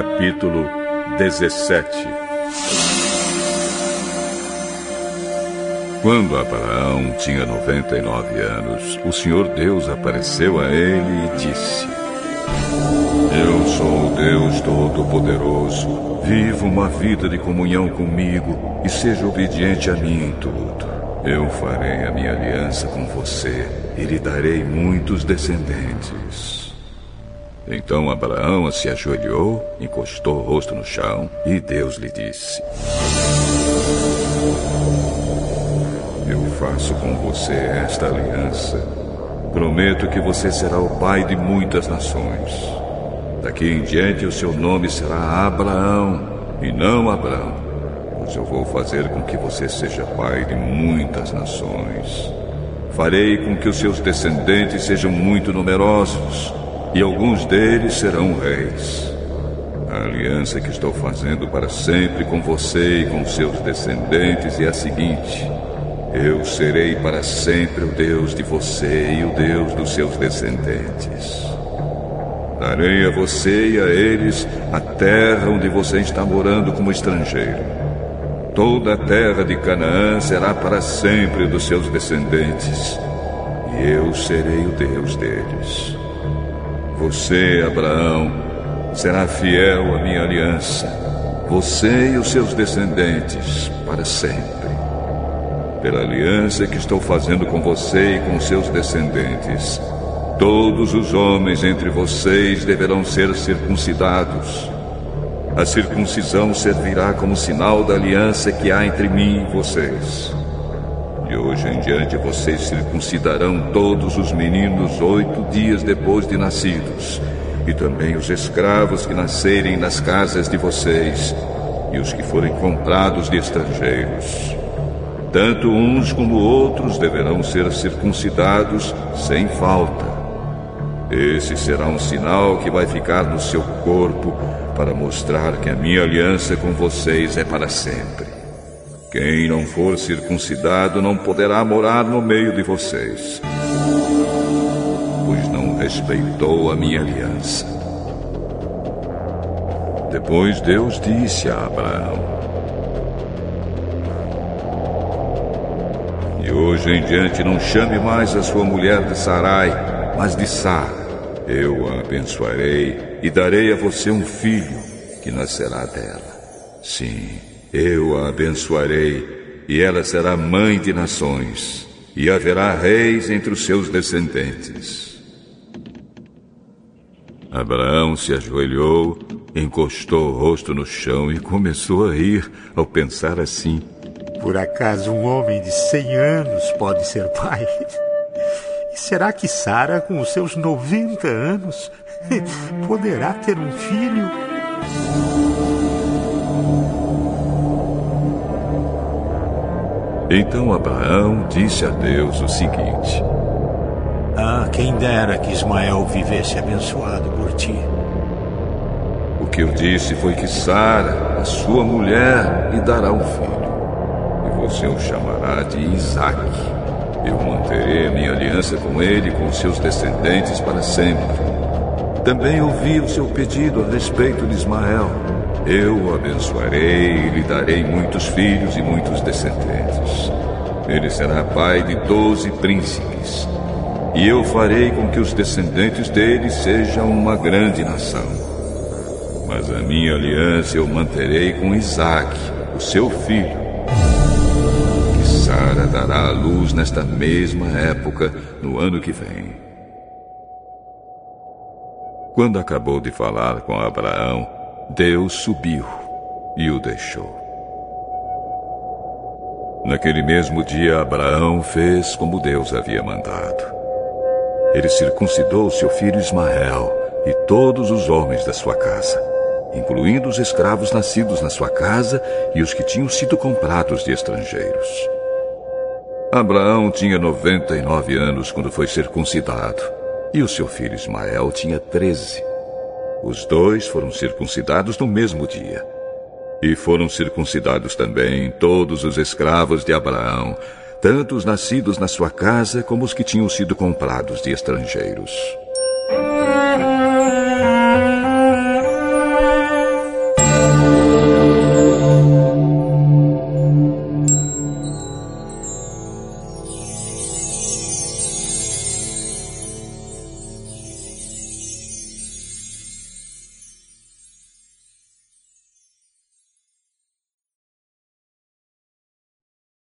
Capítulo 17 Quando Abraão tinha 99 anos, o Senhor Deus apareceu a ele e disse: Eu sou o Deus Todo-Poderoso. Viva uma vida de comunhão comigo e seja obediente a mim em tudo. Eu farei a minha aliança com você e lhe darei muitos descendentes. Então Abraão se ajoelhou, encostou o rosto no chão e Deus lhe disse: Eu faço com você esta aliança. Prometo que você será o pai de muitas nações. Daqui em diante o seu nome será Abraão e não Abraão, pois eu vou fazer com que você seja pai de muitas nações. Farei com que os seus descendentes sejam muito numerosos e alguns deles serão reis. A aliança que estou fazendo para sempre com você e com seus descendentes é a seguinte: eu serei para sempre o Deus de você e o Deus dos seus descendentes. Darei a você e a eles a terra onde você está morando como estrangeiro. Toda a terra de Canaã será para sempre dos seus descendentes, e eu serei o Deus deles. Você, Abraão, será fiel à minha aliança, você e os seus descendentes, para sempre. Pela aliança que estou fazendo com você e com seus descendentes, todos os homens entre vocês deverão ser circuncidados. A circuncisão servirá como sinal da aliança que há entre mim e vocês. De hoje em diante vocês circuncidarão todos os meninos oito dias depois de nascidos, e também os escravos que nascerem nas casas de vocês, e os que forem comprados de estrangeiros. Tanto uns como outros deverão ser circuncidados sem falta. Esse será um sinal que vai ficar no seu corpo para mostrar que a minha aliança com vocês é para sempre. Quem não for circuncidado não poderá morar no meio de vocês, pois não respeitou a minha aliança. Depois Deus disse a Abraão: E hoje em diante não chame mais a sua mulher de Sarai, mas de Sara. Eu a abençoarei e darei a você um filho que nascerá dela. Sim. Eu a abençoarei, e ela será mãe de nações, e haverá reis entre os seus descendentes. Abraão se ajoelhou, encostou o rosto no chão e começou a rir ao pensar assim: Por acaso um homem de cem anos pode ser pai? E será que Sara, com os seus noventa anos, poderá ter um filho? Então Abraão disse a Deus o seguinte: Ah, quem dera que Ismael vivesse abençoado por ti. O que eu disse foi que Sara, a sua mulher, lhe dará um filho, e você o chamará de Isaac. Eu manterei a minha aliança com ele e com seus descendentes para sempre. Também ouvi o seu pedido a respeito de Ismael. Eu o abençoarei e lhe darei muitos filhos e muitos descendentes. Ele será pai de doze príncipes. E eu farei com que os descendentes dele sejam uma grande nação. Mas a minha aliança eu manterei com Isaac, o seu filho. Que Sara dará à luz nesta mesma época, no ano que vem. Quando acabou de falar com Abraão, Deus subiu e o deixou. Naquele mesmo dia, Abraão fez como Deus havia mandado. Ele circuncidou seu filho Ismael e todos os homens da sua casa, incluindo os escravos nascidos na sua casa e os que tinham sido comprados de estrangeiros. Abraão tinha 99 anos quando foi circuncidado, e o seu filho Ismael tinha 13. Os dois foram circuncidados no mesmo dia. E foram circuncidados também todos os escravos de Abraão, tanto os nascidos na sua casa como os que tinham sido comprados de estrangeiros.